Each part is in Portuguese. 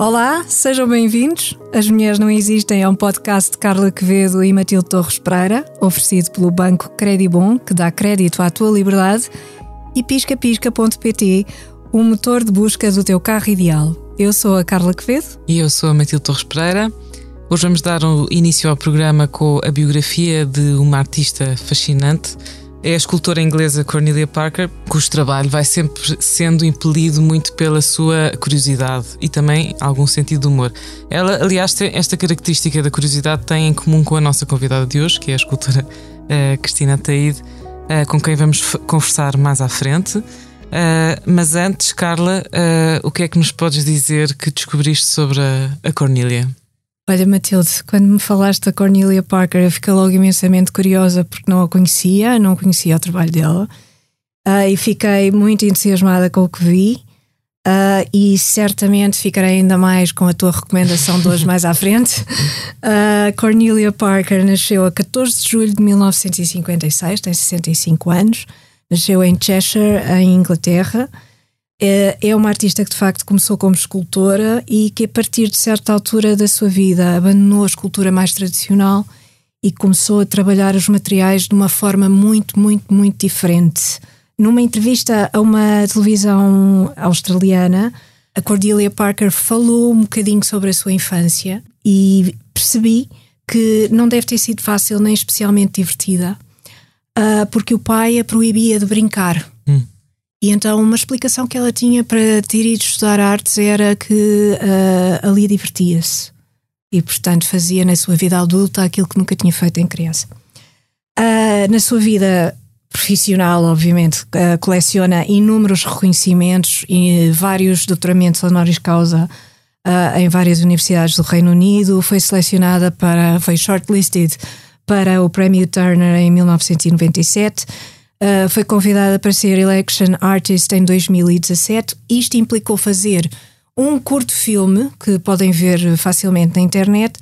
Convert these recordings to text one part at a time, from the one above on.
Olá, sejam bem-vindos. As Mulheres Não Existem é um podcast de Carla Quevedo e Matilde Torres Pereira, oferecido pelo Banco Credibon, que dá crédito à tua liberdade, e piscapisca.pt, o motor de busca do teu carro ideal. Eu sou a Carla Quevedo. E eu sou a Matilde Torres Pereira. Hoje vamos dar o início ao programa com a biografia de uma artista fascinante, é a escultora inglesa Cornelia Parker, cujo trabalho vai sempre sendo impelido muito pela sua curiosidade e também algum sentido de humor. Ela, aliás, esta característica da curiosidade tem em comum com a nossa convidada de hoje, que é a escultora uh, Cristina Taide, uh, com quem vamos conversar mais à frente. Uh, mas antes, Carla, o que é que nos podes dizer que descobriste sobre a, a? Olha, Matilde, quando me falaste da Cornelia Parker, eu fiquei logo imensamente curiosa porque não a conhecia, não conhecia o trabalho dela. Uh, e fiquei muito entusiasmada com o que vi. Uh, e certamente ficarei ainda mais com a tua recomendação de hoje mais à frente. Uh, Cornelia Parker nasceu a 14 de julho de 1956, tem 65 anos. Nasceu em Cheshire, em Inglaterra. É, é uma artista que de facto começou como escultora e que a partir de certa altura da sua vida abandonou a escultura mais tradicional e começou a trabalhar os materiais de uma forma muito, muito, muito diferente. Numa entrevista a uma televisão australiana, a Cordelia Parker falou um bocadinho sobre a sua infância e percebi que não deve ter sido fácil nem especialmente divertida, uh, porque o pai a proibia de brincar. Hum. E então uma explicação que ela tinha para ter ido estudar artes era que uh, ali divertia-se. E, portanto, fazia na sua vida adulta aquilo que nunca tinha feito em criança. Uh, na sua vida profissional, obviamente, uh, coleciona inúmeros reconhecimentos e vários doutoramentos honoris causa em várias universidades do Reino Unido. Foi selecionada para, foi shortlisted para o Prémio Turner em 1997 Uh, foi convidada para ser Election Artist em 2017. Isto implicou fazer um curto filme que podem ver facilmente na internet,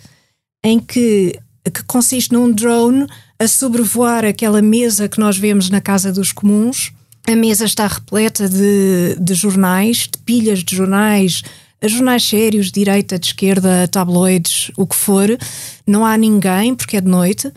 em que, que consiste num drone a sobrevoar aquela mesa que nós vemos na Casa dos Comuns. A mesa está repleta de, de jornais, de pilhas de jornais, jornais sérios, de direita, de esquerda, tabloides, o que for. Não há ninguém, porque é de noite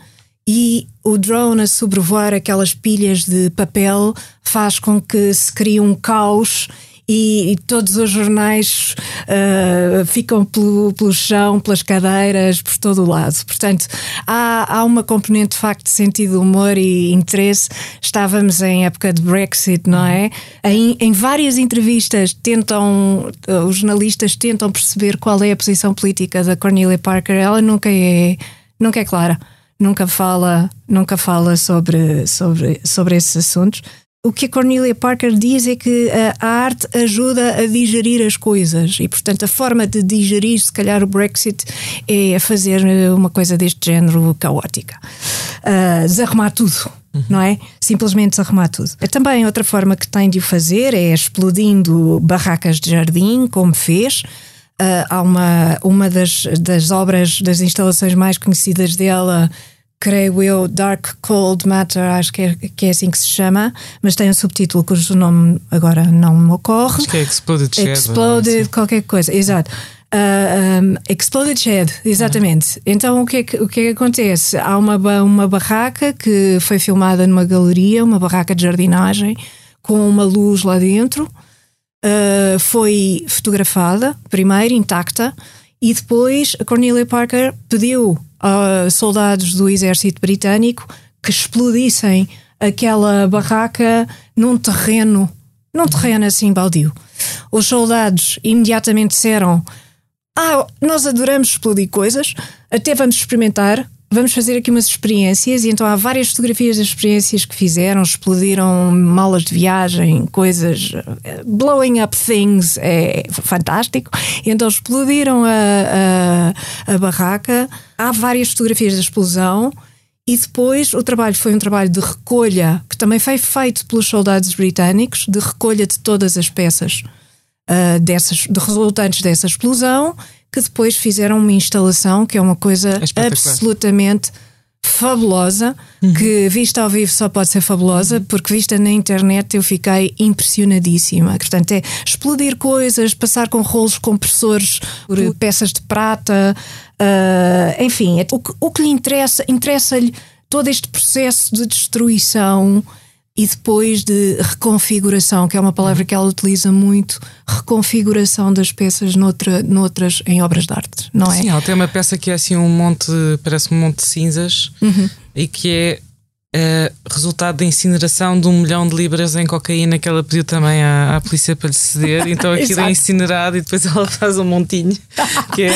e o drone a sobrevoar aquelas pilhas de papel faz com que se crie um caos e, e todos os jornais uh, ficam pelo, pelo chão, pelas cadeiras, por todo o lado. Portanto, há, há uma componente de facto de sentido humor e interesse. Estávamos em época de Brexit, não é? Em, em várias entrevistas tentam, uh, os jornalistas tentam perceber qual é a posição política da Cornelia Parker. Ela nunca é, nunca é clara nunca fala, nunca fala sobre, sobre, sobre esses assuntos. O que a Cornelia Parker diz é que a arte ajuda a digerir as coisas e, portanto, a forma de digerir, se calhar, o Brexit é fazer uma coisa deste género caótica. Uh, desarrumar tudo. Uhum. Não é? Simplesmente desarrumar tudo. É também outra forma que tem de o fazer é explodindo barracas de jardim, como fez. Uh, há uma, uma das, das obras, das instalações mais conhecidas dela, creio eu, Dark Cold Matter, acho que é, que é assim que se chama, mas tem um subtítulo cujo nome agora não me ocorre. Acho que é Exploded Shed. Exploded, qualquer coisa, exato. Uh, ah, um, Exploded Shed, exatamente. Então o que, é que, o que é que acontece? Há uma, uma barraca que foi filmada numa galeria, uma barraca de jardinagem, com uma luz lá dentro. Uh, foi fotografada, primeiro intacta, e depois a Cornelia Parker pediu a soldados do exército britânico que explodissem aquela barraca num terreno, num terreno assim baldio. Os soldados imediatamente disseram: Ah, nós adoramos explodir coisas, até vamos experimentar vamos fazer aqui umas experiências, e então há várias fotografias das experiências que fizeram, explodiram malas de viagem, coisas, eh, blowing up things, é fantástico. E então explodiram a, a, a barraca, há várias fotografias da explosão. E depois o trabalho foi um trabalho de recolha, que também foi feito pelos soldados britânicos, de recolha de todas as peças uh, dessas, de resultantes dessa explosão que depois fizeram uma instalação que é uma coisa é absolutamente fabulosa, uhum. que vista ao vivo só pode ser fabulosa, uhum. porque vista na internet eu fiquei impressionadíssima. Portanto, é explodir coisas, passar com rolos compressores por peças de prata, uh, enfim, é, o, que, o que lhe interessa, interessa-lhe todo este processo de destruição e depois de reconfiguração, que é uma palavra que ela utiliza muito, reconfiguração das peças noutra, noutras em obras de arte, não é? Sim, ela tem uma peça que é assim um monte, parece um monte de cinzas uhum. e que é Uh, resultado da incineração de um milhão de libras em cocaína que ela pediu também à, à polícia para lhe ceder. Então aquilo é incinerado e depois ela faz um montinho. Que é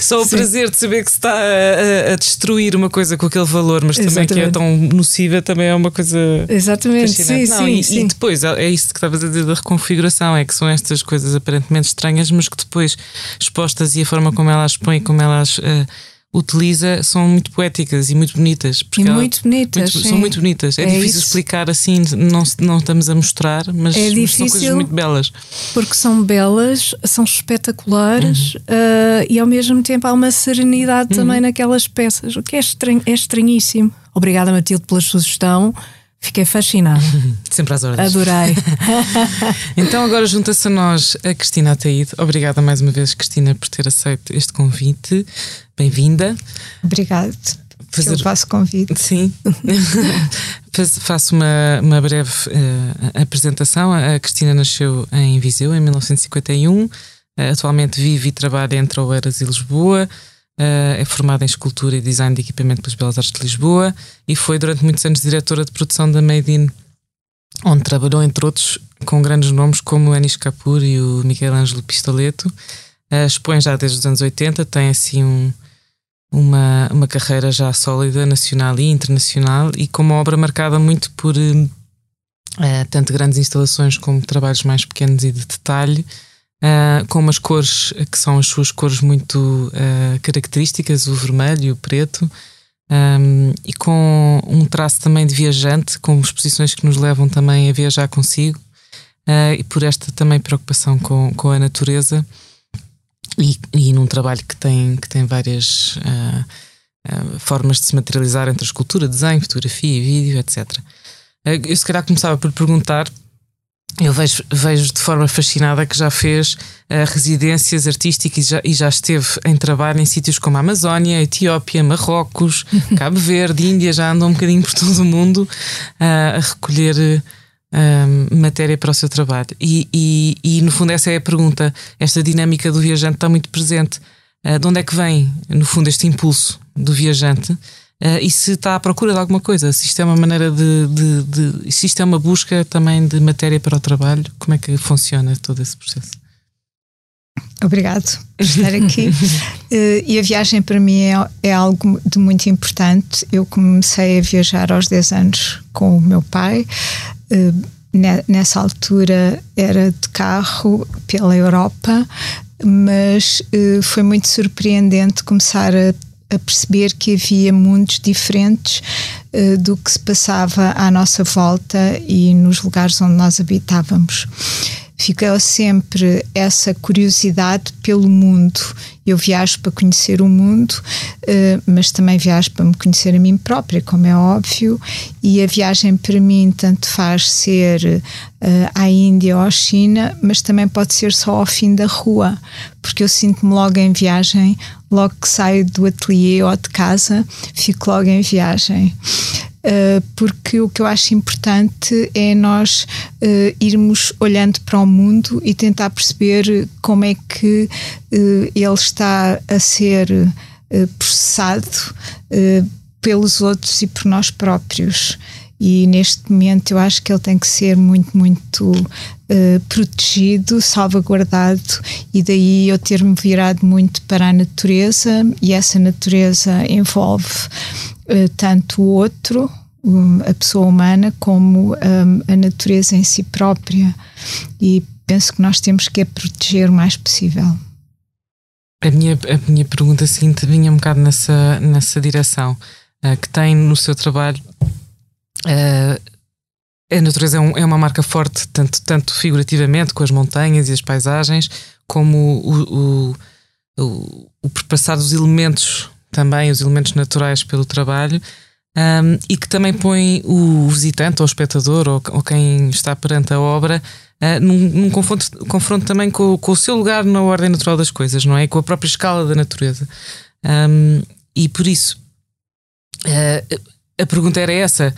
só o Sim. prazer de saber que se está a, a, destruir uma coisa com aquele valor, mas também Exatamente. que é tão nociva, também é uma coisa. Exatamente, sim, Não, sim, e, sim. e depois é, é isso que estavas a dizer da reconfiguração: é que são estas coisas aparentemente estranhas, mas que depois expostas e a forma como ela as põe, como elas. Uh, utiliza são muito poéticas e muito bonitas. Porque e muito bonitas. Muito, são muito bonitas. É, é difícil isso. explicar assim, não, não estamos a mostrar, mas, é mas são coisas muito belas. Porque são belas, são espetaculares uhum. uh, e ao mesmo tempo há uma serenidade uhum. também naquelas peças, o que é, estranho, é estranhíssimo. Obrigada, Matilde, pela sugestão. Fiquei fascinada. Sempre às ordens. Adorei. então agora junta-se a nós a Cristina Ataíde. Obrigada mais uma vez, Cristina, por ter aceito este convite. Bem-vinda. Obrigada Fazer... pelo vosso convite. Sim. Faço uma, uma breve uh, apresentação. A Cristina nasceu em Viseu em 1951. Uh, atualmente vive e trabalha entre Oeiras e Lisboa. Uh, é formada em escultura e design de equipamento pelas Belas Artes de Lisboa e foi durante muitos anos diretora de produção da Made in, onde trabalhou, entre outros, com grandes nomes como Anis Kapoor e o Miguel Ângelo Pistoleto. Uh, expõe já desde os anos 80, tem assim um, uma, uma carreira já sólida, nacional e internacional, e com uma obra marcada muito por uh, tanto grandes instalações como trabalhos mais pequenos e de detalhe uh, com umas cores que são as suas cores muito uh, características, o vermelho e o preto, um, e com um traço também de viajante, com exposições que nos levam também a viajar consigo, uh, e por esta também preocupação com, com a natureza, e, e num trabalho que tem, que tem várias formas de se materializar entre a escultura, desenho, fotografia vídeo, etc. Eu se calhar começava por perguntar eu vejo, vejo de forma fascinada que já fez uh, residências artísticas e já, e já, esteve em trabalho em sítios como a Amazónia, Etiópia, Marrocos, Cabo Verde, Índia, já andou um bocadinho por todo o mundo uh, a recolher uh, matéria para o seu trabalho. E, e, e, no fundo, essa é a pergunta. Esta dinâmica do viajante está muito presente. de onde é que vem, no fundo, este impulso do viajante? Uh, e se está à procura de alguma coisa, se isto é uma maneira de, de, de, se isto é uma busca também de matéria para o trabalho, como é que funciona todo esse processo? Obrigado por estar aqui. uh, e a viagem para mim é, é, algo de muito importante. Eu comecei a viajar aos 10 anos com o meu pai. Uh, nessa altura era de carro pela Europa, mas foi muito surpreendente começar a a perceber que havia mundos diferentes uh, do que se passava à nossa volta e nos lugares onde nós habitávamos. Ficou sempre essa curiosidade pelo mundo. Eu viajo para conhecer o mundo, uh, mas também viajo para me conhecer a mim própria, como é óbvio, e a viagem para mim tanto faz ser uh, à Índia ou à China, mas também pode ser só ao fim da rua, porque eu sinto-me logo em viagem logo que saio do ateliê ou de casa, fico logo em viagem. Uh, porque o que eu acho importante é nós uh, irmos olhando para o mundo e tentar perceber como é que uh, ele está a ser processado pelos outros e por nós próprios. E neste momento eu acho que ele tem que ser muito, muito uh, protegido, salvaguardado e daí eu ter-me virado muito para a natureza e essa natureza envolve tanto o outro, a pessoa humana, como um, a natureza em si própria e penso que nós temos que a proteger o mais possível. A minha, a minha pergunta seguinte vinha um bocado nessa, nessa direção, uh, que tem no seu trabalho Uh, a natureza é, é, uma marca forte, tanto, tanto figurativamente, com as montanhas e as paisagens, como o, o, o, o perpassar dos elementos também, os elementos naturais pelo trabalho. um, e que também põe o visitante, ou o espectador, ou, ou quem está perante a obra, uh, num, num confronto, confronto, também com, com, o seu lugar na ordem natural das coisas, não é? Com a própria escala da natureza. Um, e por isso, uh, a pergunta era essa: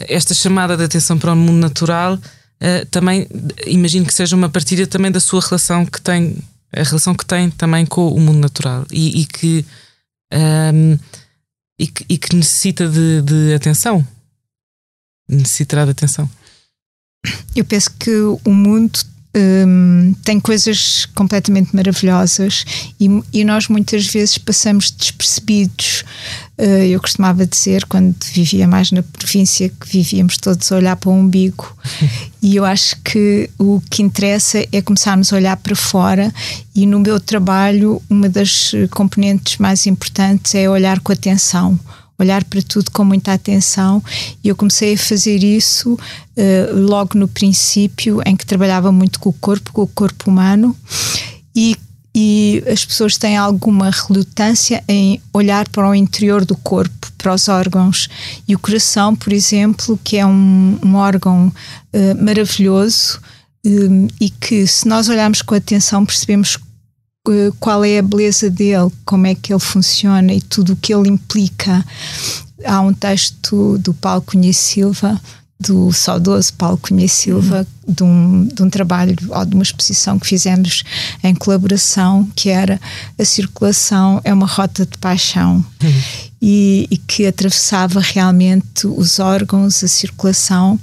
esta chamada de atenção para o mundo natural. Uh, também imagino que seja uma partilha também da sua relação que tem a relação que tem também com o mundo natural e, e que um, e que, e que necessita de, de atenção. Necessitará de atenção. Eu penso que o mundo tem coisas completamente maravilhosas e, e, nós muitas vezes passamos despercebidos. Uh, eu costumava dizer, quando vivia mais na província, que vivíamos todos a olhar para o umbigo, e eu acho que o que interessa é começarmos a olhar para fora. E no meu trabalho, uma das componentes mais importantes é olhar com atenção olhar para tudo com muita atenção. E eu comecei a fazer isso uh, logo no princípio em que trabalhava muito com o corpo, com o corpo humano. E e as pessoas têm alguma relutância em olhar para o interior do corpo, para os órgãos. E o coração, por exemplo, que é um, um órgão uh, maravilhoso um, e que, se nós olharmos com atenção, percebemos qual é a beleza dele, como é que ele funciona e tudo o que ele implica. Há um texto do Paulo Cunha Silva, do saudoso Paulo Cunha Silva, uhum. de, um, de um trabalho ou de uma exposição que fizemos em colaboração, que era A Circulação é uma Rota de Paixão, uhum. e, e que atravessava realmente os órgãos, a circulação.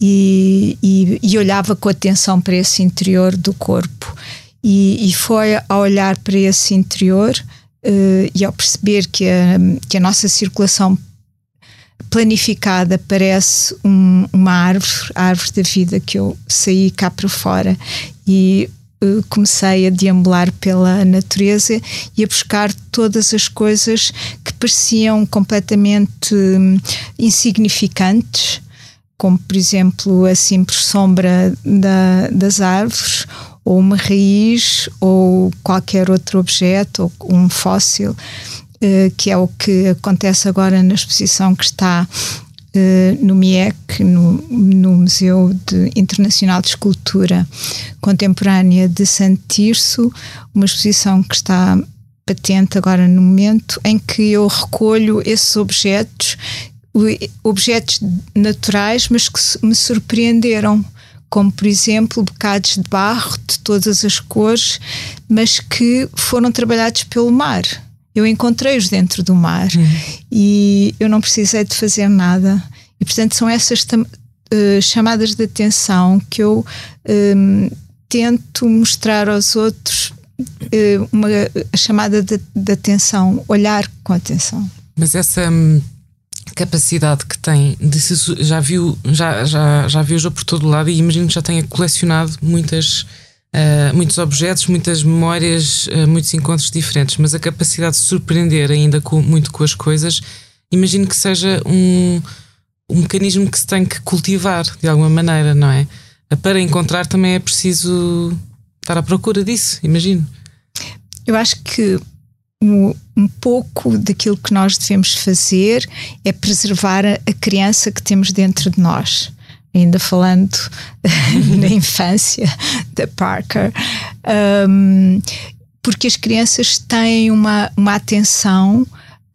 E, e, e olhava com atenção para esse interior do corpo e, e foi ao olhar para esse interior uh, e ao perceber que a, que a nossa circulação planificada parece um, uma árvore, a árvore da vida, que eu saí cá para fora e uh, comecei a deambular pela natureza e a buscar todas as coisas que pareciam completamente um, insignificantes, como por exemplo a simples sombra da, das árvores ou uma raiz ou qualquer outro objeto ou um fóssil, que é o que acontece agora na exposição que está eh, no MIEC, no, no Museu de, Internacional de Escultura Contemporânea de Santo Tirso, uma exposição que está patente agora no momento, em que eu recolho esses objetos, objetos naturais, mas que me surpreenderam como por exemplo bocados de barro de todas as cores, mas que foram trabalhados pelo mar. Eu encontrei-os dentro do mar uhum. e eu não precisei de fazer nada. E portanto são essas uh, chamadas de atenção que eu um, tento mostrar aos outros uh, uma a chamada de, de, atenção, olhar com atenção. Mas essa hum, capacidade que tem de se, já viu já, já, já viajou por todo lado e imagino que já tenha colecionado muitas uh, muitos objetos, muitas memórias, uh, muitos encontros diferentes, mas a capacidade de surpreender ainda com, muito com as coisas, imagino que seja um, um mecanismo que se tem que cultivar de alguma maneira, não é? Para encontrar também é preciso estar à procura disso, imagino. Eu acho que um, pouco daquilo que nós devemos fazer é preservar a criança que temos dentro de nós. Ainda falando na infância da Parker, um, porque as crianças têm uma, uma atenção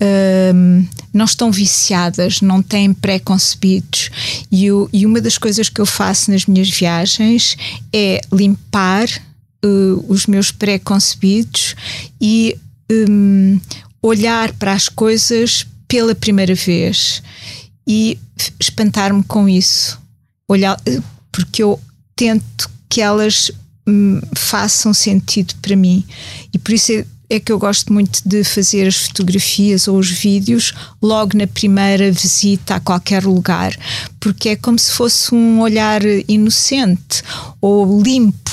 um, não estão viciadas, não têm pré-concebidos. E, e, uma das coisas que eu faço nas minhas viagens é limpar uh, os meus pré-concebidos e um, olhar para as coisas pela primeira vez e espantar-me com isso. Olhar, porque eu tento que elas hum, façam sentido para mim. E por isso é, é que eu gosto muito de fazer as fotografias ou os vídeos logo na primeira visita a qualquer lugar, porque é como se fosse um olhar inocente ou limpo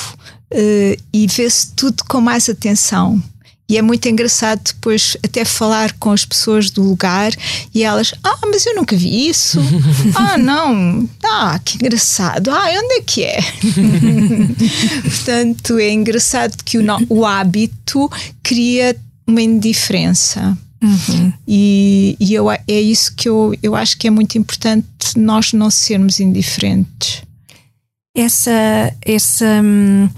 uh, e vê-se tudo com mais atenção. E é muito engraçado depois até falar com as pessoas do lugar e elas, ah, mas eu nunca vi isso. ah, não. Ah, que engraçado. Ah, onde é que é? Portanto, é engraçado que o, o hábito cria uma indiferença. Uhum. E, e eu, é isso que eu, eu acho que é muito importante nós não sermos indiferentes. Essa, essa hum,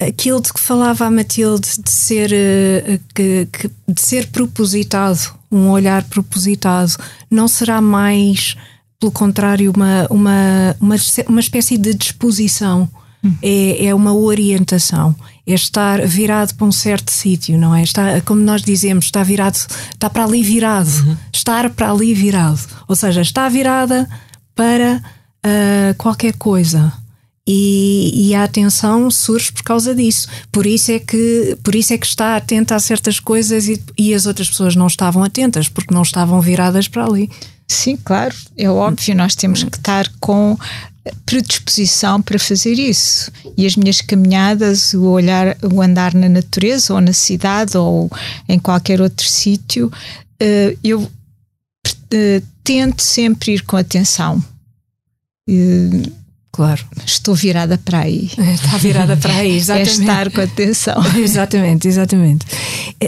aquilo de que falava a Matilde de ser, uh, que, que, de ser propositado, um olhar propositado, não será mais, pelo contrário, uma, uma, uma, uma espécie de disposição é, é uma orientação, é estar virado para um certo sítio, não é? Está, como nós dizemos, está virado, está para ali virado, uhum. estar para ali virado, ou seja, está virada para uh, qualquer coisa. E, e, a atenção surge por causa disso. Por isso é que, por isso é que está atenta a certas coisas e, e as outras pessoas não estavam atentas, porque não estavam viradas para ali. Sim, claro, é óbvio, nós temos que estar com predisposição para fazer isso. E as minhas caminhadas, o olhar, o andar na natureza ou na cidade ou em qualquer outro sítio, uh, eu uh, tento sempre ir com atenção. Claro. Estou virada para aí. Está virada para aí, exatamente. é estar com atenção. exatamente, exatamente.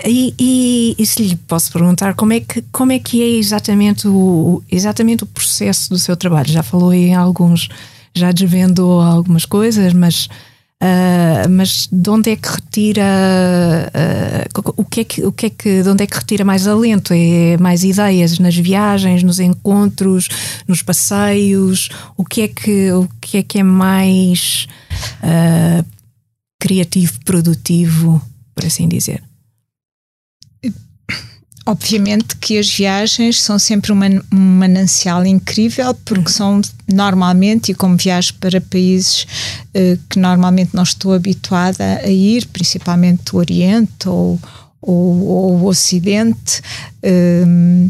E, e, e, se lhe posso perguntar como é que, como é, que é exatamente o, exatamente o processo do seu trabalho? Já falou em alguns, já desvendou algumas coisas, mas Uh, mas de onde é que retira uh, o, que é que, o que é que de onde é que retira mais alento? É mais ideias nas viagens, nos encontros, nos passeios? O que é que, o que, é, que é mais uh, criativo, produtivo, por assim dizer? Obviamente que as viagens são sempre uma, um manancial incrível, porque são normalmente, e como viajo para países uh, que normalmente não estou habituada a ir, principalmente o Oriente ou, ou, ou o Ocidente, uh,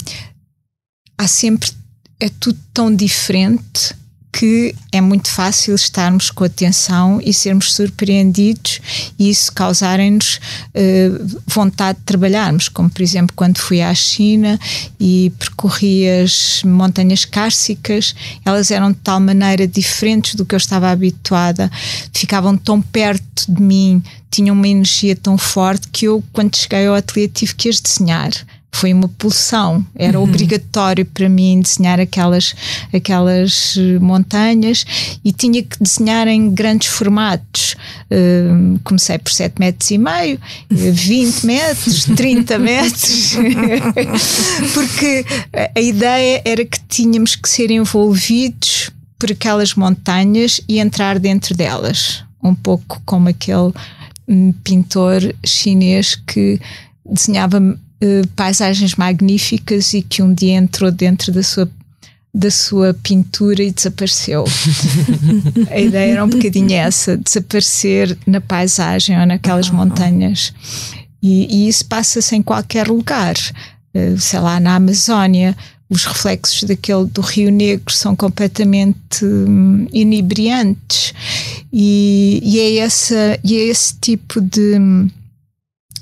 há sempre. É tudo tão diferente que é muito fácil estarmos com atenção e sermos surpreendidos e isso causarem-nos uh, vontade de trabalharmos, como por exemplo quando fui à China e percorri as montanhas cársicas, elas eram de tal maneira diferentes do que eu estava habituada, ficavam tão perto de mim, tinham uma energia tão forte que eu, quando cheguei ao ateliê, tive que as desenhar foi uma pulsão. Era uhum. obrigatório para mim desenhar aquelas, aquelas eh, montanhas e tinha que desenhar em grandes formatos. Uh, comecei por 7 metros e meio, 20 metros, 30 metros, porque a ideia era que tínhamos que ser envolvidos por aquelas montanhas e entrar dentro delas. Um pouco como aquele hum, pintor chinês que desenhava eh, paisagens magníficas e que um dia entrou dentro da sua da sua pintura e desapareceu. a ideia era um bocadinho essa, desaparecer na paisagem ou naquelas montanhas. E, e isso passa-se em qualquer lugar. Uh, sei lá, na Amazónia, os reflexos daquele do Rio Negro são completamente hum, inebriantes. E, e, é essa, e é esse tipo de,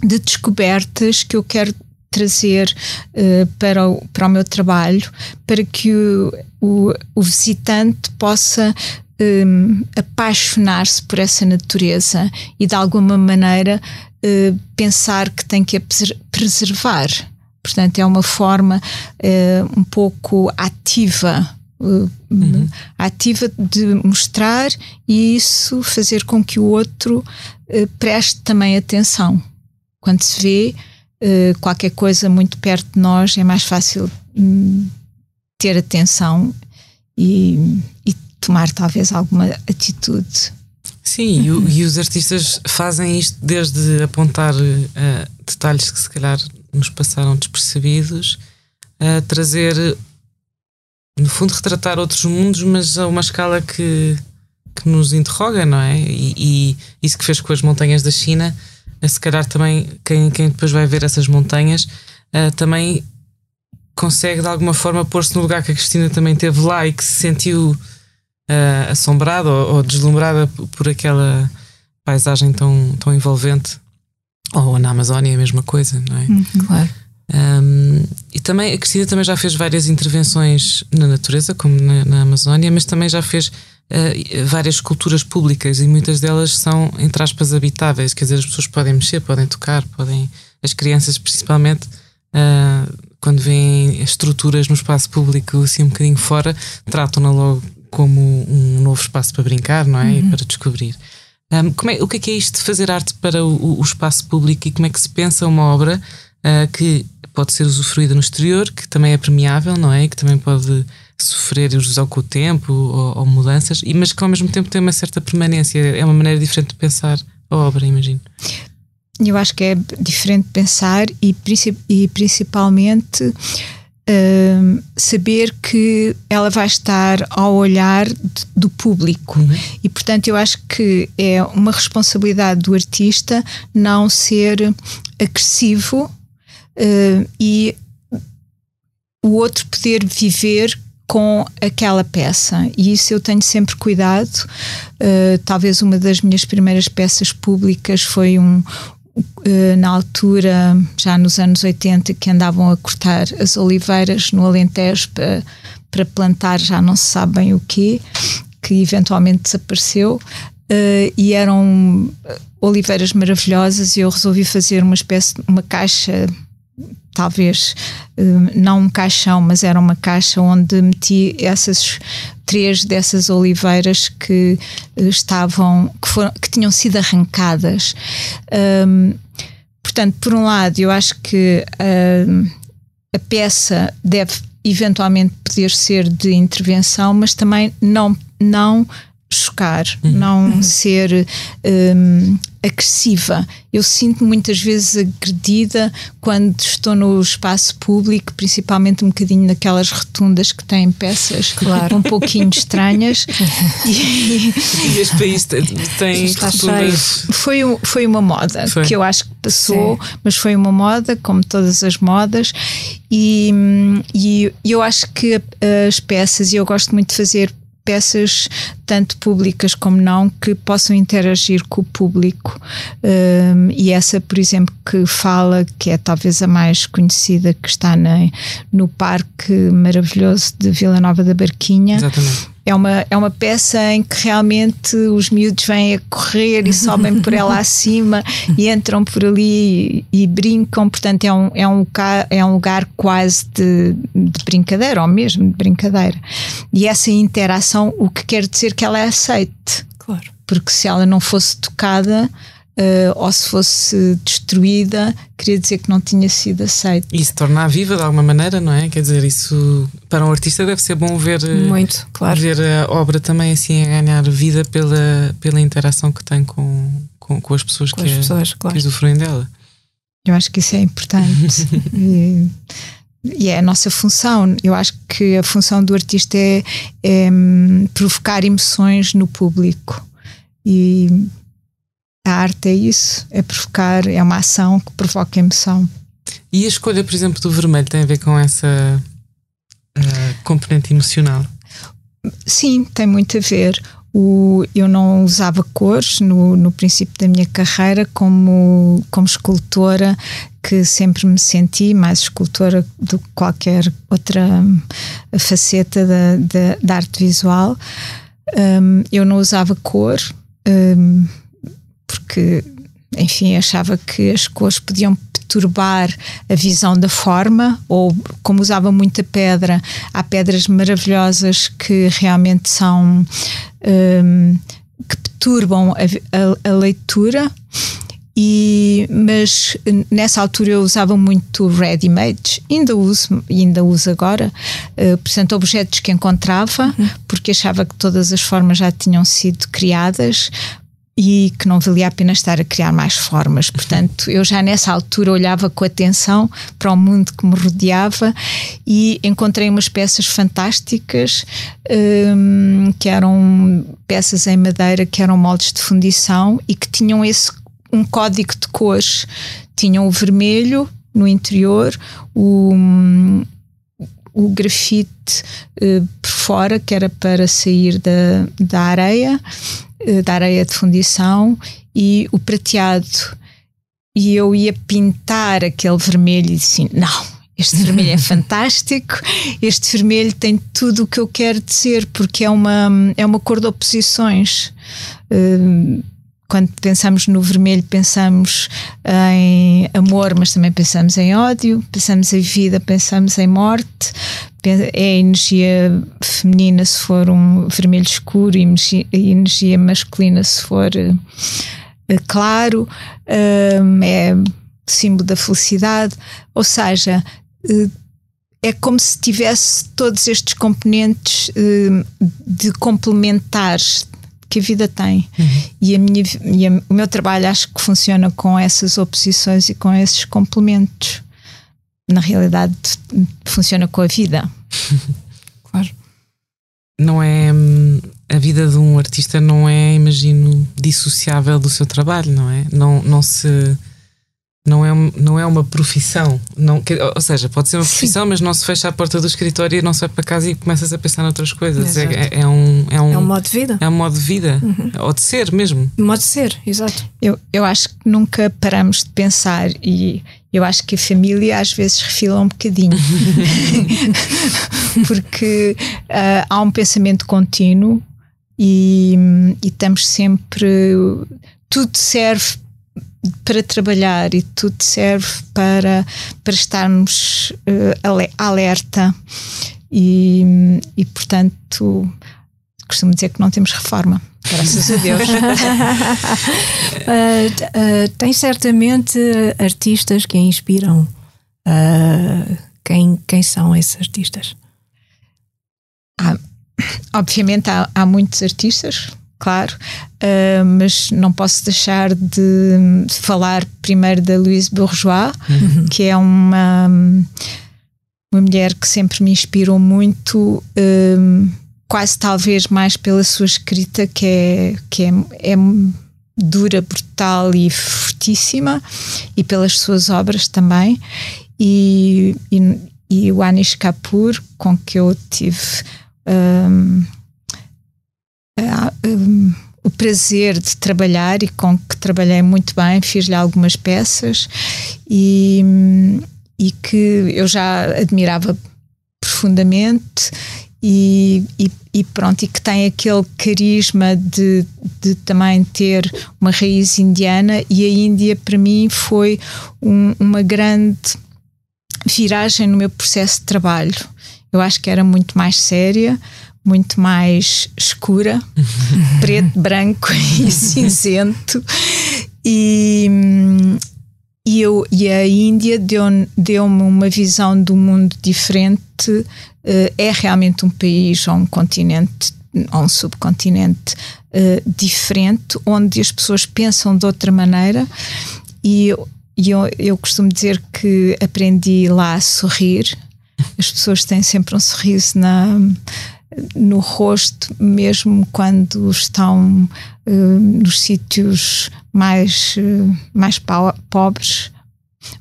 de descobertas que eu quero trazer uh, para, o, para o meu trabalho, para que o, o, o visitante possa um, apaixonar-se por essa natureza e de alguma maneira uh, pensar que tem que a preservar. Portanto, é uma forma uh, um pouco ativa. Uh, uhum. ativa de mostrar e isso fazer com que o outro preste também atenção. Quando se vê, eh, qualquer coisa muito perto de nós é mais fácil hum, ter atenção e, e, tomar talvez alguma atitude. Sim, e, e, os artistas fazem isto desde apontar uh, detalhes que se calhar nos passaram despercebidos, a trazer, no fundo, retratar outros mundos, mas a uma escala que, que nos interroga, não é? E, e isso que fez com as montanhas da China se calhar também quem, quem depois vai ver essas montanhas uh, também consegue de alguma forma pôr-se no lugar que a Cristina também teve lá e que se sentiu uh, assombrada ou, ou, deslumbrada por aquela paisagem tão, tão envolvente. Ou na Amazónia é a mesma coisa, não é? Uhum. Claro. Um, e também a Cristina também já fez várias intervenções na natureza, como na, na Amazónia, mas também já fez uh, várias esculturas públicas e muitas delas são, entre aspas, habitáveis, quer dizer, as pessoas podem mexer, podem tocar, podem, as crianças principalmente, uh, quando veem estruturas no espaço público assim um bocadinho fora, tratam-na logo como um novo espaço para brincar, não é? Uhum. E para descobrir. Um, como é, o que é que é isto de fazer arte para o, o espaço público e como é que se pensa uma obra uh, que pode ser usufruída no exterior, que também é premiável, não é? E que também pode sofrer erosão com o tempo ou, ou, mudanças, e, mas que ao mesmo tempo tem uma certa permanência. É uma maneira diferente de pensar a obra, imagino. Eu acho que é diferente pensar e, e principalmente uh, saber que ela vai estar ao olhar de, do público. Uhum. E, portanto, eu acho que é uma responsabilidade do artista não ser agressivo uh, e o outro poder viver com aquela peça e isso eu tenho sempre cuidado. Uh, talvez uma das minhas primeiras peças públicas foi um, uh, na altura, já nos anos 80, que andavam a cortar as oliveiras no Alentejo para, para plantar já não se sabe bem o quê, que eventualmente desapareceu. Uh, e eram oliveiras maravilhosas e eu resolvi fazer uma espécie uma caixa talvez eh, não um caixão, mas era uma caixa onde meti essas três dessas oliveiras que eh, estavam, que, foram, que tinham sido arrancadas. Um, portanto, por um lado, eu acho que um, a peça deve eventualmente poder ser de intervenção, mas também não, não chocar, uhum. não ser um, agressiva. Eu sinto muitas vezes agredida quando estou no espaço público, principalmente um bocadinho naquelas rotundas que têm peças claro. um pouquinho estranhas. e, e este país tem rotundas. Foi, foi uma moda foi. que eu acho que passou, Sim. mas foi uma moda, como todas as modas, e, e eu acho que as peças, e eu gosto muito de fazer peças, tanto públicas como não, que possam interagir com o público. Um, e essa, por exemplo, que fala, que é talvez a mais conhecida, que está na, no Parque Maravilhoso de Vila Nova da Barquinha. Exatamente é uma, é uma peça em que realmente os miúdos vêm a correr e sobem por ela acima e entram por ali e, e, brincam, portanto é um, é um, lugar, é um lugar quase de, de, brincadeira, ou mesmo de brincadeira. E essa interação, o que quer dizer que ela é aceite. Claro. Porque se ela não fosse tocada, uh, ou se fosse destruída, queria dizer que não tinha sido aceito. E se tornar viva de alguma maneira, não é? Quer dizer, isso para um artista deve ser bom ver, eh, Muito, claro. ver a obra também assim a ganhar vida pela, pela interação que tem com, com, com as pessoas, com que, as pessoas claro. que usufruem dela. Eu acho que isso é importante. e, e é a nossa função. Eu acho que a função do artista é, é hum, provocar emoções no público. E a arte é isso, é provocar, é uma ação que provoca emoção. E a escolha, por exemplo, do vermelho tem a ver com essa uh, componente emocional? Sim, tem muito a ver. O, eu não usava cores no, no princípio da minha carreira como, como escultora, que sempre me senti mais escultora do que qualquer outra faceta da, da, da arte visual. Um, eu não usava cor. Um, porque, enfim, achava que as cores podiam perturbar a visão da forma, ou como usava muita pedra, há pedras maravilhosas que realmente são. Um, que perturbam a, a, a leitura. E, mas nessa altura eu usava muito ready-made, ainda uso, ainda uso agora, uh, portanto, objetos que encontrava, uhum. porque achava que todas as formas já tinham sido criadas, e que não valia a pena estar a criar mais formas. Portanto, eu já nessa altura olhava com atenção para o mundo que me rodeava e encontrei umas peças fantásticas um, que eram peças em madeira, que eram moldes de fundição e que tinham esse um código de cores. Tinham o vermelho no interior, o, o grafite uh, por fora, que era para sair da, da areia, da areia de fundição, e o prateado. E eu ia pintar aquele vermelho e disse: não, este vermelho é fantástico, este vermelho tem tudo o que eu quero dizer, porque é uma, é uma cor de oposições. Uh, quando pensamos no vermelho, pensamos em amor, mas também pensamos em ódio, pensamos em vida, pensamos em morte, é a energia feminina se for um vermelho escuro e energia, energia masculina se for uh, claro, uh, é símbolo da felicidade, ou seja, uh, é como se tivesse todos estes componentes de complementares que a vida tem. Uhum. E, a minha, e a, o meu trabalho acho que funciona com essas oposições e com esses complementos. Na realidade, funciona com a vida. claro. Não é. Hum, a vida de um artista não é, imagino, dissociável do seu trabalho, não é? Não, não se não é, não é uma profissão. Não, ou seja, pode ser uma profissão, Sim. mas não se fecha a porta do escritório e não sai para casa e começas a pensar noutras coisas. É, é, é, um, é, um, é um modo de vida. É um modo de vida. Uhum. Ou de ser mesmo. Modo de ser, exato. Eu, eu acho que nunca paramos de pensar e eu acho que a família às vezes refila um bocadinho. Porque uh, há um pensamento contínuo e, e estamos sempre. Tudo serve para trabalhar e tudo serve para, para estarmos uh, alerta e, e, portanto, costumo dizer que não temos reforma. Graças a Deus. uh, uh, tem certamente artistas que a inspiram. Uh, quem, quem são esses artistas? Ah, obviamente há, há muitos artistas claro, uh, mas não posso deixar de falar primeiro da Louise Bourgeois, uhum. que é uma, uma mulher que sempre me inspirou muito, uh, quase talvez mais pela sua escrita, que é, que é, é dura, brutal e fortíssima, e pelas suas obras também. E, e, e o Anish Kapoor, com que eu tive. Um, ah, um, o prazer de trabalhar e com que trabalhei muito bem, fiz-lhe algumas peças e, e que eu já admirava profundamente e, e, e, pronto, e que tem aquele carisma de, de também ter uma raiz indiana e a Índia para mim foi um, uma grande viragem no meu processo de trabalho. Eu acho que era muito mais séria, muito mais escura, preto, branco e cinzento. E, e, eu, e a Índia deu-me deu uma visão do mundo diferente. Uh, é realmente um país ou um continente ou um subcontinente uh, diferente, onde as pessoas pensam de outra maneira. E eu, eu, eu costumo dizer que aprendi lá a sorrir. As pessoas têm sempre um sorriso na no rosto, mesmo quando estão uh, nos sítios mais, uh, mais pobres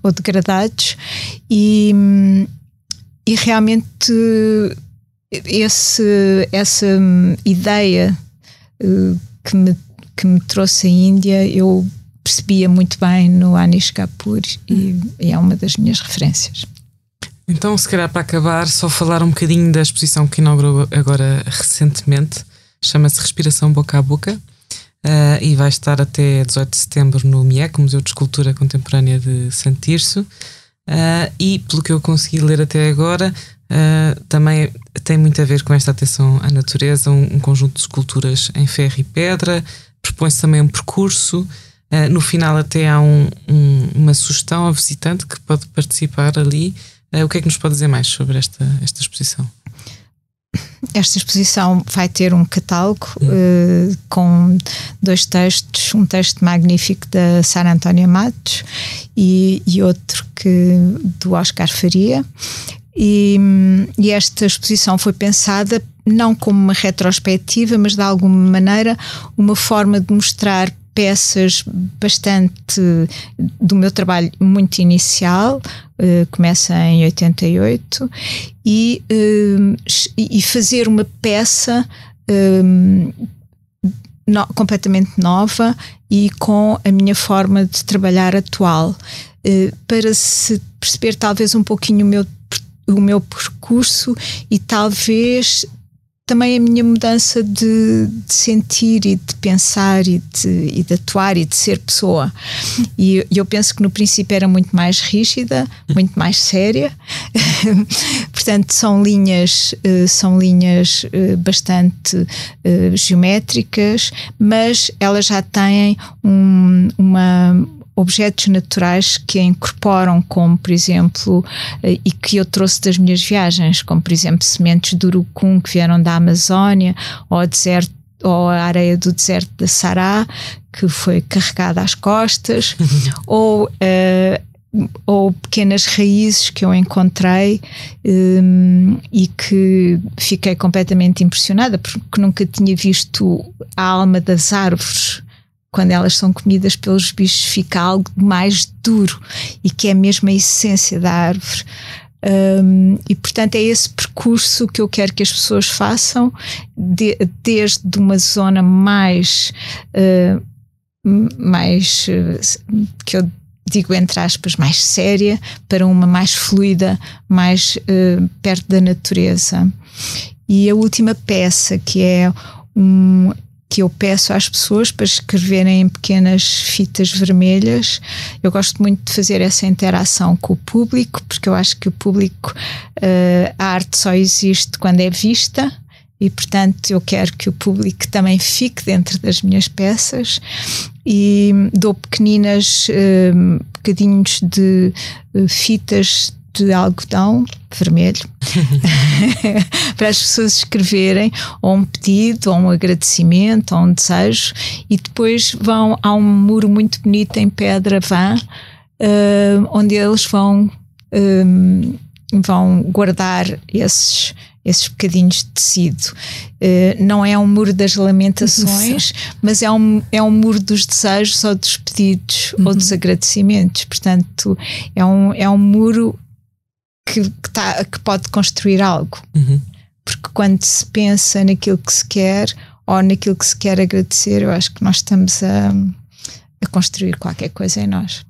ou degradados, e, e realmente esse, essa ideia uh, que, me, que me trouxe a Índia, eu percebia muito bem no Anish Kapoor e, e é uma das minhas referências. Então, se calhar para acabar, só falar um bocadinho da exposição que inaugurou agora recentemente. Chama-se Respiração Boca a Boca uh, e vai estar até 18 de setembro no MIEC, Museu de Escultura Contemporânea de Santirso. Uh, e, pelo que eu consegui ler até agora, uh, também tem muito a ver com esta atenção à natureza, um, um conjunto de esculturas em ferro e pedra. Propõe-se também um percurso. no final, até há um, um, uma sugestão ao visitante que pode participar ali eh, o que é que nos pode dizer mais sobre esta, esta exposição? Esta exposição vai ter um catálogo uh, com dois textos, um texto magnífico da Sara Antónia Matos e, e outro que do Oscar Faria. E, e, esta exposição foi pensada não como uma retrospectiva, mas de alguma maneira uma forma de mostrar peças bastante do meu trabalho muito inicial, uh, começa em 88, e, uh, e fazer uma peça um, no, completamente nova e com a minha forma de trabalhar atual, uh, para se perceber talvez um pouquinho o meu, o meu percurso e talvez também a minha mudança de, de, sentir e de pensar e de, e de atuar e de ser pessoa. E, eu penso que no princípio era muito mais rígida, muito mais séria. Portanto, são linhas, eh, são linhas eh, bastante eh, geométricas, mas elas já têm um, uma objetos naturais que a incorporam, como por exemplo, eh, e que eu trouxe das minhas viagens, como por exemplo sementes de urucum que vieram da Amazónia, ou, deserto, ou a areia do deserto da Sará, que foi carregada às costas, ou uh, ou pequenas raízes que eu encontrei um, e que fiquei completamente impressionada porque nunca tinha visto a alma das árvores quando elas são comidas pelos bichos, fica algo mais duro e que é mesmo a essência da árvore. Um, e portanto é esse percurso que eu quero que as pessoas façam, de, desde uma zona mais, uh, mais que eu digo entre aspas, mais séria para uma mais fluida, mais uh, perto da natureza. E a última peça, que é um, que eu peço às pessoas para escreverem em pequenas fitas vermelhas. Eu gosto muito de fazer essa interação com o público, porque eu acho que o público, uh, a arte só existe quando é vista. E portanto, eu quero que o público também fique dentro das minhas peças e dou pequeninas uh, bocadinhos de uh, fitas de algodão vermelho para as pessoas escreverem ou um pedido, ou um agradecimento, ou um desejo, e depois vão a um muro muito bonito em pedra vã, uh, onde eles vão, um, vão guardar esses esses bocadinhos de tecido. Uh, não é um muro das lamentações, mas é um, é um muro dos desejos ou dos pedidos uhum. ou dos agradecimentos. Portanto, é um, é um muro que, que, tá, que pode construir algo. Uhum. Porque quando se pensa naquilo que se quer ou naquilo que se quer agradecer, eu acho que nós estamos a, a construir qualquer coisa em nós.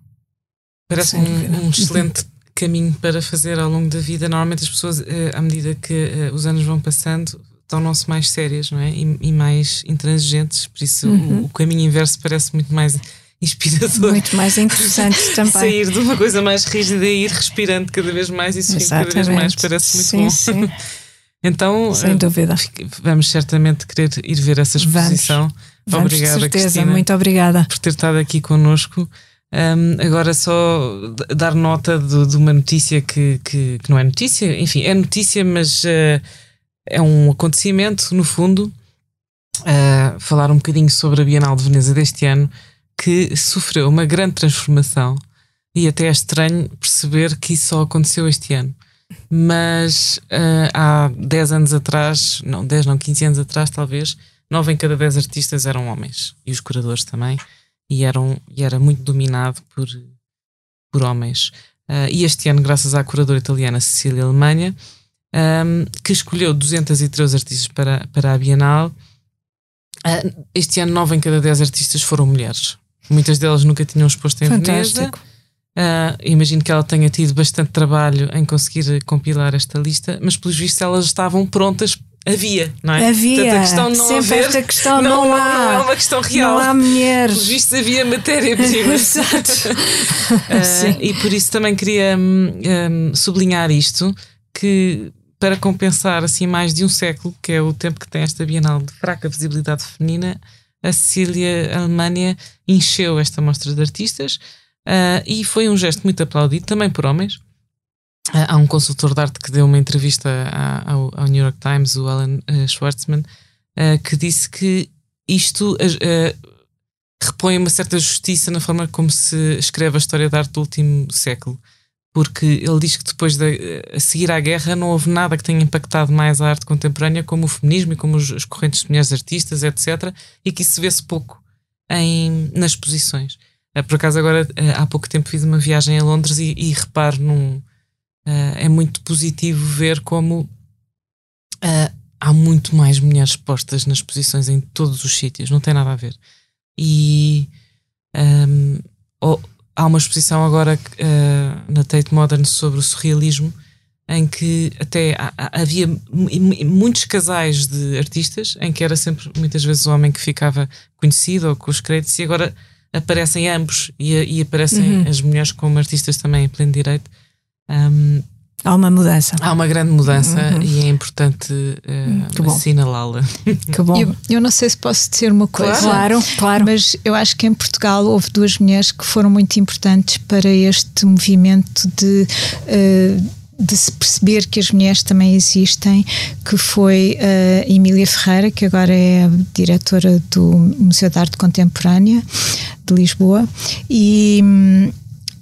Parece um, um, excelente caminho para fazer ao longo da vida. Normalmente as pessoas, eh, à medida que eh, os anos vão passando, tornam-se mais sérias não é? e, e mais intransigentes. Por isso uhum. o, o caminho inverso parece muito mais inspirador. Muito mais interessante também. Sair de uma coisa mais rígida e ir respirando cada vez mais, isso cada vez mais parece muito sim, bom. Sim. então, sem eh, dúvida. Vamos certamente querer ir ver essa exposição. Vamos. Obrigada, certeza, Cristina, muito obrigada por ter estado aqui connosco. Um, agora só dar nota de, de uma notícia que, que, que, não é notícia, enfim, é notícia, mas uh, é um acontecimento, no fundo. Uh, falar um bocadinho sobre a Bienal de Veneza deste ano que sofreu uma grande transformação e até é estranho perceber que isso só aconteceu este ano. Mas uh, há 10 anos atrás, não, 10 não, 15 anos atrás talvez, 9 em cada 10 artistas eram homens e os curadores também, e, eram, e era muito dominado por, por homens. Uh, e este ano, graças à curadora italiana Cecília Alemanha, um, que escolheu 213 artistas para, para a Bienal, uh, este ano 9 em cada 10 artistas foram mulheres. Muitas delas nunca tinham exposto em Fantástico. Veneza. Uh, imagino que ela tenha tido bastante trabalho em conseguir compilar esta lista, mas pelos vistos elas estavam prontas. Havia, não é? Havia. Portanto, a questão não Sempre haver, esta questão não, não, há. Não é uma questão real. Não há mulheres. Pelos vistos havia matéria-prima. Exato. uh, e por isso também queria um, um, sublinhar isto, que para compensar assim mais de um século, que é o tempo que tem esta Bienal de fraca visibilidade feminina, a Cecília Alemanha encheu esta mostra de artistas uh, e foi um gesto muito aplaudido, também por homens. Uh, há um consultor de arte que deu uma entrevista ao, ao, New York Times, o Alan uh, Schwartzman, que disse que isto repõe uma certa justiça na forma como se escreve a história da arte do último século porque ele diz que depois de a seguir à guerra não houve nada que tenha impactado mais a arte contemporânea como o feminismo e como os, as correntes de mulheres artistas, etc. E que isso vê-se pouco em, nas exposições. Eh, por acaso, agora, eh, há pouco tempo fiz uma viagem a Londres e, e reparo num. Uh, é muito positivo ver como uh, há muito mais mulheres postas nas exposições em todos os sítios, não tem nada a ver. E. Um, ehm, há uma exposição agora uh, na Tate Modern sobre o surrealismo em que até havia muitos casais de artistas em que era sempre muitas vezes o homem que ficava conhecido ou com os créditos e agora aparecem ambos e, e aparecem uhum. as mulheres como artistas também em pleno direito. Um, Há uma mudança. Há uma grande mudança uhum. e é importante uh, assinalá-la. Que bom. Eu, eu, não sei se posso dizer uma coisa. Claro, claro. Mas eu acho que em Portugal houve duas mulheres que foram muito importantes para este movimento de. Uh, de se perceber que as mulheres também existem, que foi a Emília Ferreira, que agora é a diretora do Museu de Arte Contemporânea de Lisboa, e,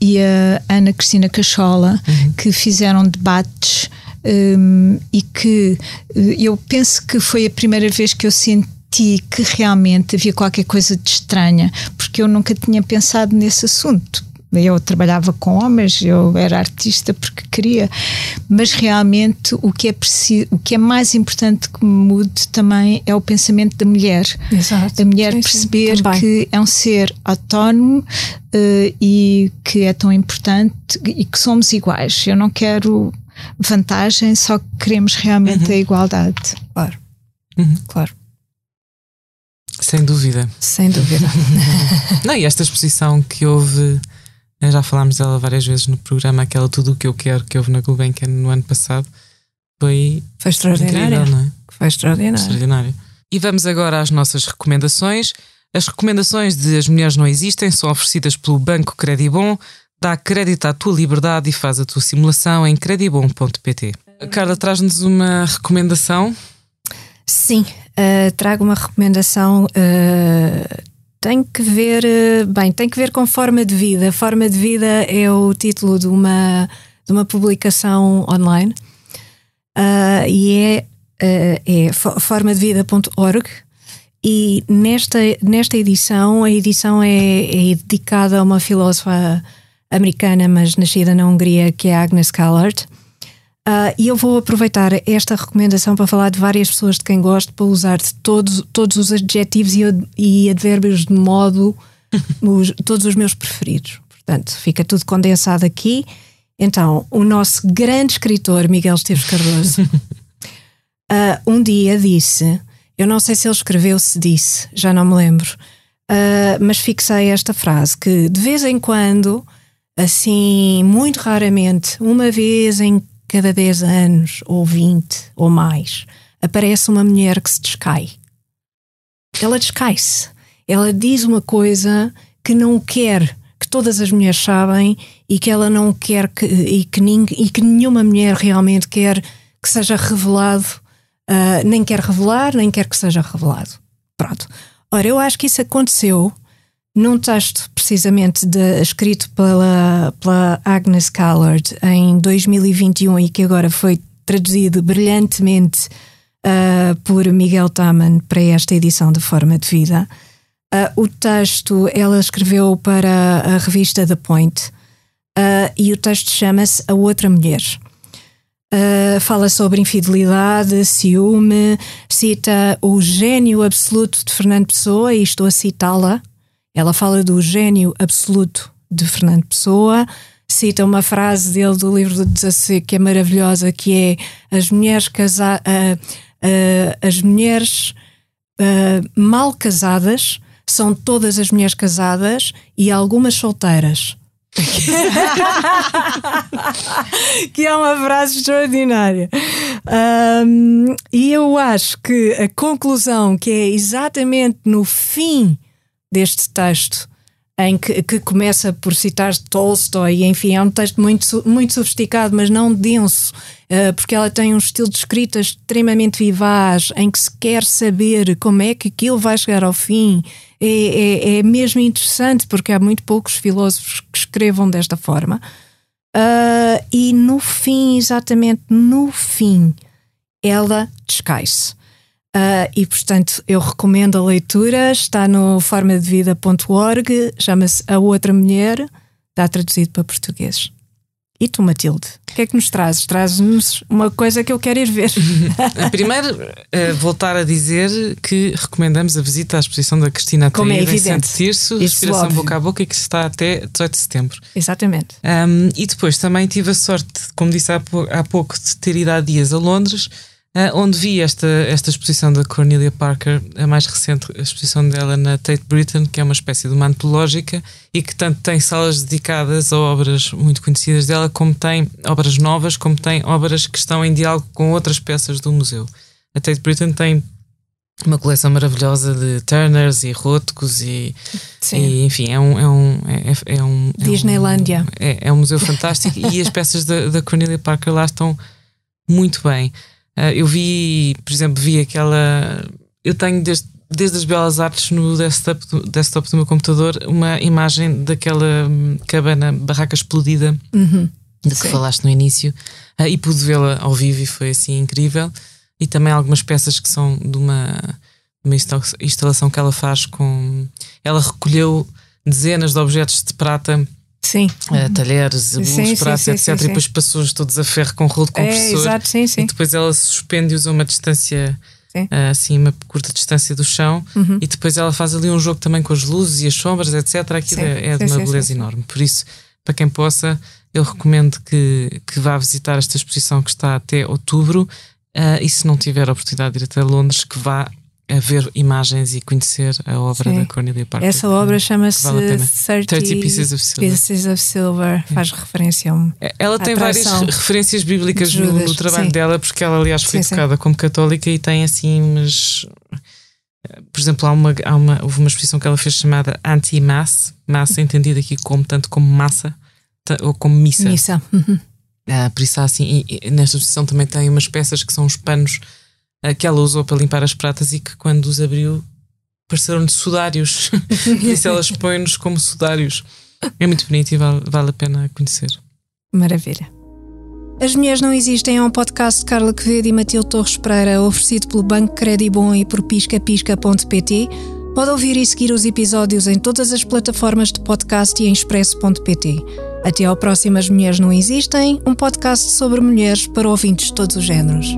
e a Ana Cristina Cachola, uhum. que fizeram debates um, e que eh, eu penso que foi a primeira vez que eu senti que realmente havia qualquer coisa de estranha, porque eu nunca tinha pensado nesse assunto eu trabalhava com homens, eu era artista porque queria, mas realmente o que é preciso, o que é mais importante que mude também é o pensamento da mulher. Exato. A mulher sim, perceber sim, que é um ser autónomo uh, e que é tão importante e que somos iguais. Eu não quero vantagem, só queremos realmente uhum. a igualdade. Claro. Uhum. Claro. Sem dúvida. Sem dúvida. Não, e esta exposição que houve já falámos dela várias vezes no programa, aquela Tudo o que eu quero que houve na Gulbenkian no ano passado. Foi, foi extraordinário. Incrível, não é? Foi extraordinário. extraordinário. E vamos agora às nossas recomendações. As recomendações de As Mulheres Não Existem são oferecidas pelo Banco Credibon. Dá crédito à tua liberdade e faz a tua simulação em credibon.pt. Carla, traz-nos uma recomendação? Sim, uh, trago uma recomendação uh, tem que ver, eh, bem, tem que ver com forma de vida. Forma de vida é o título de uma, de uma publicação online uh, e é, uh, é formadevida.org. E nesta, nesta edição, a edição é, é, dedicada a uma filósofa americana, mas nascida na Hungria, que é Agnes Callard. Uh, e eu vou aproveitar esta recomendação para falar de várias pessoas de quem gosto, para usar todos, todos os adjetivos e, e advérbios de modo, os, todos os meus preferidos. Portanto, fica tudo condensado aqui. Então, o nosso grande escritor, Miguel Esteves Cardoso, uh, um dia disse: Eu não sei se ele escreveu, se disse, já não me lembro, uh, mas fixei esta frase: que de vez em quando, assim, muito raramente, uma vez em cada 10 anos, ou 20, ou mais, aparece uma mulher que se descai. Ela descai-se. Ela diz uma coisa que não quer, que todas as mulheres sabem e que ela não quer que, e, que e que nenhuma mulher realmente quer que seja revelado, uh, nem quer revelar, nem quer que seja revelado. Pronto. Ora, eu acho que isso aconteceu num texto precisamente de, escrito pela, pela Agnes Callard em 2021 e que agora foi traduzido brilhantemente uh, por Miguel Taman para esta edição de Forma de Vida. Uh, o texto ela escreveu para a revista The Point uh, e o texto chama-se A Outra Mulher. Uh, fala sobre infidelidade, ciúme, cita o gênio absoluto de Fernando Pessoa, e estou a citá-la ela fala do gênio absoluto de Fernando Pessoa, cita uma frase dele do livro do Desace que é maravilhosa, que é as mulheres casa uh, uh, as mulheres uh, mal casadas são todas as mulheres casadas e algumas solteiras. que é uma frase extraordinária. Um, e eu acho que a conclusão, que é exatamente no fim deste texto, em que, que começa por citar Tolstói, enfim, é um texto muito, muito sofisticado, mas não denso, uh, porque ela tem um estilo de escrita extremamente vivaz, em que se quer saber como é que aquilo vai chegar ao fim. É, é, é mesmo interessante, porque há muito poucos filósofos que escrevam desta forma. Uh, e no fim, exatamente no fim, ela descai-se. Uh, e portanto eu recomendo a leitura, está no formadevida.org, chama-se A Outra Mulher, está traduzido para português. E tu, Matilde? O que é que nos trazes? Trazes-nos uma coisa que eu quero ir ver. Primeiro, uh, voltar a dizer que recomendamos a visita à exposição da Cristina Como é Ataída em evidente. Santo Tirso, Respiração óbvio. Boca a Boca, que está até 18 de setembro. Exatamente. Um, e depois também tive a sorte, como disse há, há pouco, de ter ido há dias a Londres, ah, onde vi esta, esta exposição da Cornelia Parker, a mais recente exposição dela na Tate Britain, que é uma espécie de uma antológica e que tanto tem salas dedicadas a obras muito conhecidas dela, como tem obras novas, como tem obras que estão em diálogo com outras peças do museu. A Tate Britain tem uma coleção maravilhosa de Turners e Rothkos e, e, enfim, é um, é um, é, é um é um- Disneylândia. é, é um museu fantástico e as peças da, da Cornelia Parker lá estão muito bem. Ah, eu vi, por exemplo, vi aquela. Eu tenho desde, desde as belas artes no desktop, do- desktop do meu computador uma imagem daquela hum, cabana barraca explodida Uhum. de que Sim. falaste no início ah, e pude vê-la ao vivo e foi assim incrível. E também algumas peças que são de uma, uma insta- instalação que ela faz com. Ela recolheu dezenas de objetos de prata Sim. eh, talheres, bolos, sim, pratos, etc. sim, E depois passou-os todos a ferro com rolo de É, compressor. exato, sim, E sim. depois ela suspende-os a uma distância, eh, assim, uma curta distância do chão. Uhum. E depois ela faz ali um jogo também com as luzes e as sombras, etc. Aquilo Sim, é, é de sim, uma sim, beleza enorme. Por isso, para quem possa, eu recomendo que, que vá visitar esta exposição que está até outubro. eh, e se não tiver a oportunidade de ir até Londres, que vá a ver imagens e conhecer a obra Sim. da Cornelia Parker. Essa obra chama-se vale a pena. 30, 30 Pieces of Silver. Pieces of Silver. Faz referência a um. Ela tem várias referências bíblicas no, no trabalho sim. dela, porque ela, aliás, foi Sim, sim. educada como católica e tem assim umas. Por exemplo, há uma, há uma, houve uma exposição que ela fez chamada Anti-Mass, massa entendida aqui como tanto como massa ou como missa. Missa. Uhum. Ah, por isso há assim, e, e nesta exposição também tem umas peças que são os panos que ela usou para limpar as pratas e que quando os abriu pareceram-lhe sudários. por isso ela expõe-nos como sudários. É muito bonito e vale, vale a pena conhecer. Maravilha. As Mulheres Não Existem é um podcast de Carla Quevedo e Matilde Torres Pereira, oferecido pelo Banco Credibon e por piscapisca.pt. Pode ouvir e seguir os episódios em todas as plataformas de podcast e em expresso.pt. Até ao próximo As Mulheres Não Existem, um podcast sobre mulheres para ouvintes de todos os géneros.